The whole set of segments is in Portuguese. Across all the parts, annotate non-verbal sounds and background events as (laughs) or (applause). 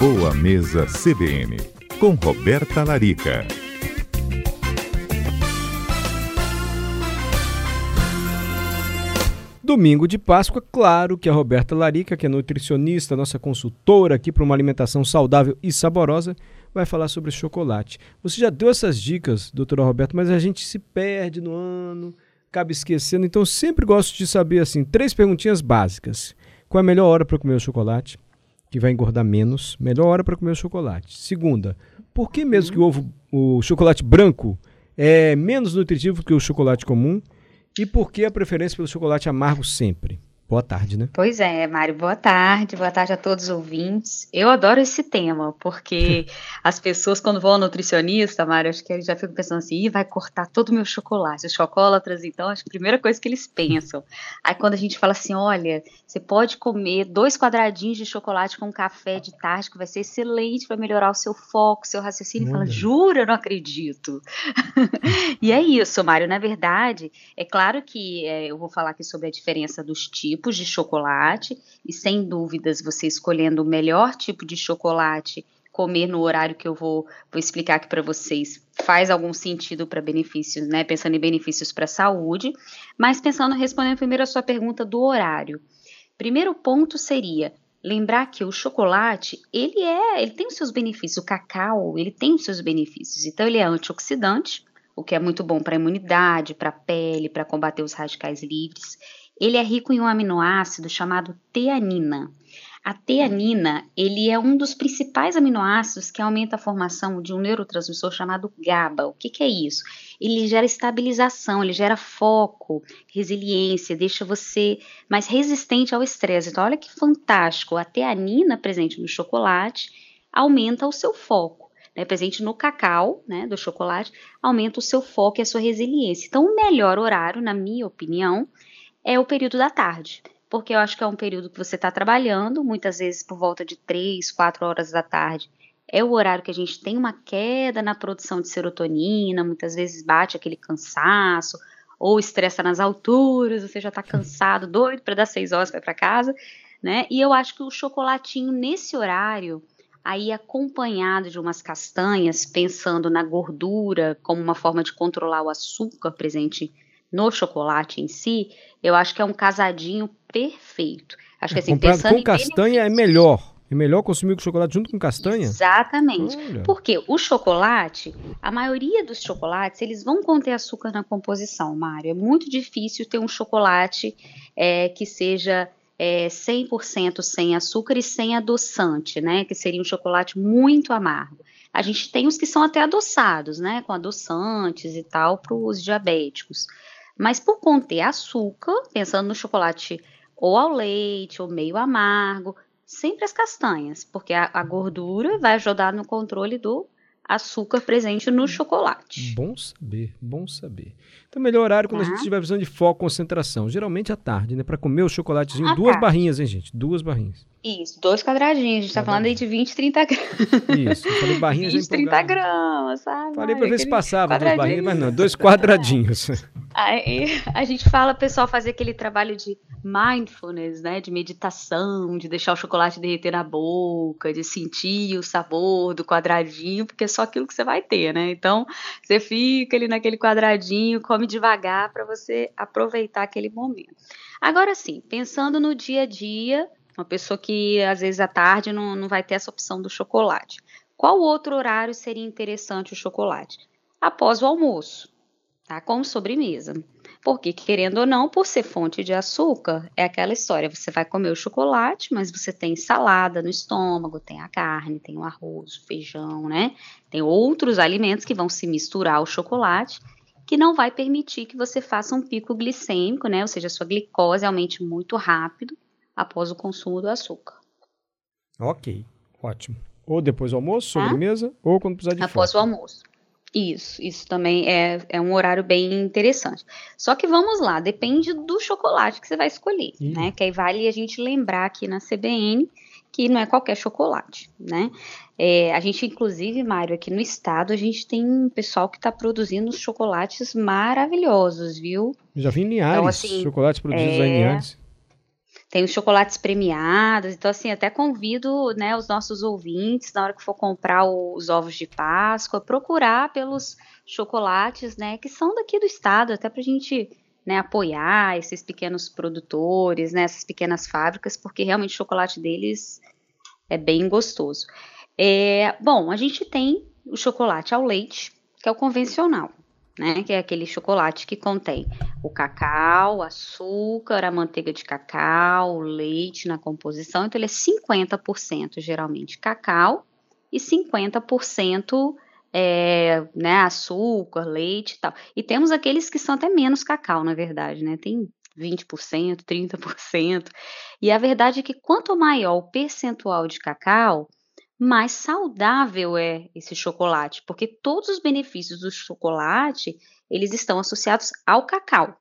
Boa Mesa CBN, com Roberta Larica. Domingo de Páscoa, claro que a Roberta Larica, que é nutricionista, nossa consultora aqui para uma alimentação saudável e saborosa, vai falar sobre chocolate. Você já deu essas dicas, doutora Roberta, mas a gente se perde no ano, acaba esquecendo, então sempre gosto de saber assim, três perguntinhas básicas. Qual é a melhor hora para comer o chocolate? Que vai engordar menos. Melhor hora para comer o chocolate. Segunda, por que mesmo que o ovo, o chocolate branco é menos nutritivo que o chocolate comum? E por que a preferência pelo chocolate amargo sempre? Boa tarde, né? Pois é, Mário, boa tarde, boa tarde a todos os ouvintes. Eu adoro esse tema, porque (laughs) as pessoas, quando vão ao nutricionista, Mário, acho que eles já ficam pensando assim, Ih, vai cortar todo o meu chocolate. Os chocolatras, então, acho que a primeira coisa que eles pensam. (laughs) Aí quando a gente fala assim, olha, você pode comer dois quadradinhos de chocolate com café de tarde, que vai ser excelente para melhorar o seu foco, seu raciocínio, e fala, jura, eu não acredito. (laughs) e é isso, Mário, na verdade, é claro que é, eu vou falar aqui sobre a diferença dos tipos, tipos de chocolate, e sem dúvidas você escolhendo o melhor tipo de chocolate, comer no horário que eu vou, vou explicar aqui para vocês, faz algum sentido para benefícios, né? Pensando em benefícios para a saúde, mas pensando, respondendo primeiro a sua pergunta do horário. Primeiro ponto seria lembrar que o chocolate, ele é, ele tem os seus benefícios, o cacau, ele tem os seus benefícios. Então ele é antioxidante, o que é muito bom para a imunidade, para a pele, para combater os radicais livres. Ele é rico em um aminoácido chamado teanina. A teanina, ele é um dos principais aminoácidos que aumenta a formação de um neurotransmissor chamado GABA. O que, que é isso? Ele gera estabilização, ele gera foco, resiliência, deixa você mais resistente ao estresse. Então, olha que fantástico! A teanina presente no chocolate aumenta o seu foco. Né, presente no cacau, né, do chocolate, aumenta o seu foco e a sua resiliência. Então, o melhor horário, na minha opinião, é o período da tarde, porque eu acho que é um período que você está trabalhando, muitas vezes por volta de 3, 4 horas da tarde. É o horário que a gente tem uma queda na produção de serotonina, muitas vezes bate aquele cansaço, ou estressa nas alturas, você já está cansado, doido para dar 6 horas para casa, né? E eu acho que o chocolatinho nesse horário, aí acompanhado de umas castanhas, pensando na gordura como uma forma de controlar o açúcar presente no chocolate em si, eu acho que é um casadinho perfeito. Acho que é, assim, Comprado com castanha é melhor. É melhor consumir o chocolate junto com castanha? Exatamente. Olha. Porque o chocolate, a maioria dos chocolates, eles vão conter açúcar na composição, Mário. É muito difícil ter um chocolate é, que seja é, 100% sem açúcar e sem adoçante, né? Que seria um chocolate muito amargo. A gente tem os que são até adoçados, né? Com adoçantes e tal, para os diabéticos. Mas por conter açúcar, pensando no chocolate ou ao leite, ou meio amargo, sempre as castanhas, porque a, a gordura vai ajudar no controle do açúcar presente no chocolate. Bom saber, bom saber. Então, melhor horário quando a gente tiver precisando de foco, concentração. Geralmente à tarde, né? Para comer o chocolatezinho, à duas tarde. barrinhas, hein, gente? Duas barrinhas. Isso, dois quadradinhos. A gente tá falando aí de 20, 30 gramas. Isso, eu falei barrinhas 20, 30 gramas, sabe? Falei para ver se passava duas barrinhas, mas não, dois quadradinhos. Aí a gente fala, pessoal, fazer aquele trabalho de mindfulness, né? De meditação, de deixar o chocolate derreter na boca, de sentir o sabor do quadradinho, porque é só aquilo que você vai ter, né? Então, você fica ali naquele quadradinho, come devagar para você aproveitar aquele momento. Agora sim, pensando no dia a dia, uma pessoa que às vezes à tarde não, não vai ter essa opção do chocolate. Qual outro horário seria interessante o chocolate? Após o almoço, tá? Como sobremesa. Porque, querendo ou não, por ser fonte de açúcar, é aquela história: você vai comer o chocolate, mas você tem salada no estômago, tem a carne, tem o arroz, o feijão, né? Tem outros alimentos que vão se misturar ao chocolate, que não vai permitir que você faça um pico glicêmico, né? Ou seja, a sua glicose aumente muito rápido após o consumo do açúcar. Ok, ótimo. Ou depois do almoço, tá? sobremesa, ou quando precisar de Após foco. o almoço. Isso, isso também é, é um horário bem interessante. Só que vamos lá, depende do chocolate que você vai escolher, Ih. né? Que aí vale a gente lembrar aqui na CBN que não é qualquer chocolate, né? É, a gente, inclusive, Mário, aqui no estado, a gente tem um pessoal que está produzindo chocolates maravilhosos, viu? Já vi em Linhares, então, assim, chocolates produzidos é... em Linhares. Tem os chocolates premiados, então assim, até convido, né, os nossos ouvintes, na hora que for comprar os ovos de Páscoa, procurar pelos chocolates, né, que são daqui do estado, até para a gente, né, apoiar esses pequenos produtores, né, essas pequenas fábricas, porque realmente o chocolate deles é bem gostoso. É, bom, a gente tem o chocolate ao leite, que é o convencional né? Que é aquele chocolate que contém o cacau, açúcar, a manteiga de cacau, o leite na composição. Então, ele é 50% geralmente cacau e 50% é, né, açúcar, leite e tal. E temos aqueles que são até menos cacau, na verdade, né? Tem 20%, 30%. E a verdade é que quanto maior o percentual de cacau, mais saudável é esse chocolate, porque todos os benefícios do chocolate, eles estão associados ao cacau.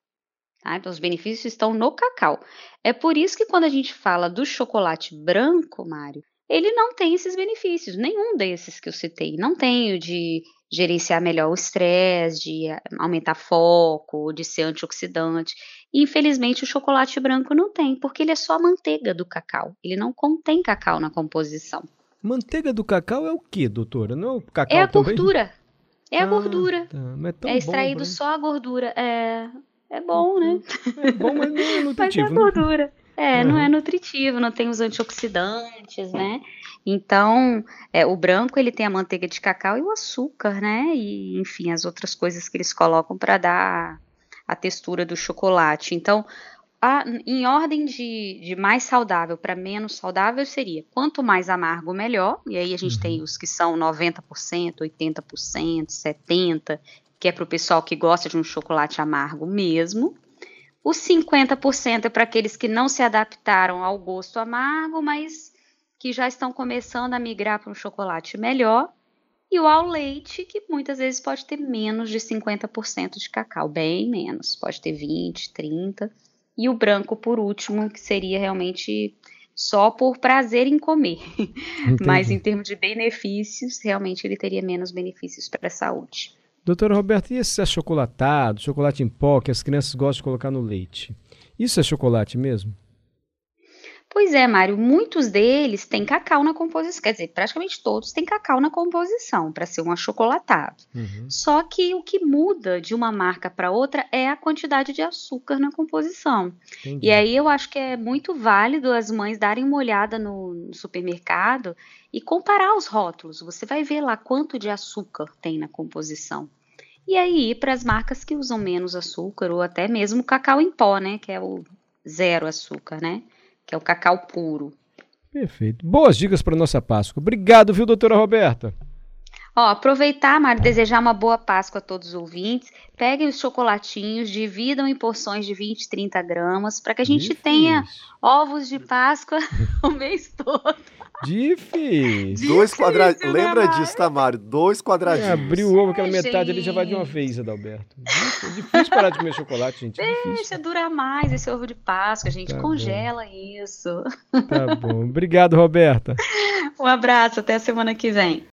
Tá? Então, os benefícios estão no cacau. É por isso que quando a gente fala do chocolate branco, Mário, ele não tem esses benefícios, nenhum desses que eu citei. Não tem o de gerenciar melhor o estresse, de aumentar foco, de ser antioxidante. Infelizmente, o chocolate branco não tem, porque ele é só a manteiga do cacau. Ele não contém cacau na composição. Manteiga do cacau é o que, doutora? Não é o cacau É a também? gordura. É a Ah, gordura. tá. é, É extraído só a gordura. É, é bom, né? É bom, mas não é (laughs) Mas é a nutritivo. né? gordura. É, não Aham. é nutritivo, não tem os antioxidantes, né? Então, é, o branco ele tem a manteiga de cacau e o açúcar, né? E, enfim, as outras coisas que eles colocam para dar a textura do chocolate. Então, a- em ordem de, de mais saudável para menos saudável seria quanto mais amargo, melhor. E aí a gente Uhum. tem os que são 90%, 80%, 70%, que é para o pessoal que gosta de um chocolate amargo mesmo. Os 50% é para aqueles que não se adaptaram ao gosto amargo, mas que já estão começando a migrar para um chocolate melhor. E o ao leite, que muitas vezes pode ter menos de 50% de cacau, bem menos, pode ter 20, 30. E o branco, por último, que seria realmente só por prazer em comer. Mas Entendi. em termos de benefícios, realmente ele teria menos benefícios para a saúde. Doutora Roberta, e esse achocolatado, chocolate em pó que as crianças gostam de colocar no leite? Isso é chocolate mesmo? Pois é, Mário, muitos deles têm cacau na composição, quer dizer, praticamente todos têm cacau na composição para ser um achocolatado. Uhum. Só que o que muda de uma marca para outra é a quantidade de açúcar na composição. Entendi. E aí eu acho que é muito válido as mães darem uma olhada no, no supermercado e comparar os rótulos. Você vai ver lá quanto de açúcar tem na composição. E aí ir para as marcas que usam menos açúcar ou até mesmo cacau em pó, né, que é o zero açúcar, né? Que é o cacau puro. Perfeito. Boas dicas para nossa Páscoa. Obrigado, viu, doutora Roberta? Ó, aproveitar, Mário, desejar uma boa Páscoa a todos os ouvintes. Peguem os chocolatinhos, dividam em porções de 20, 30 gramas, para que a gente Difícil. tenha ovos de Páscoa (laughs) o mês todo. Difícil. Dois quadradinhos. Difícil, né, Lembra disso, tá, Mário? Dois quadradinhos. Abrir o ovo, aquela Ai, metade ali já vai de uma vez, Adalberto. Difícil, difícil parar de comer chocolate, gente. Difícil. Deixa durar mais esse ovo de Páscoa, gente. Tá Congela isso. Tá bom. Obrigado, Roberta. (laughs) Um abraço, até a semana que vem.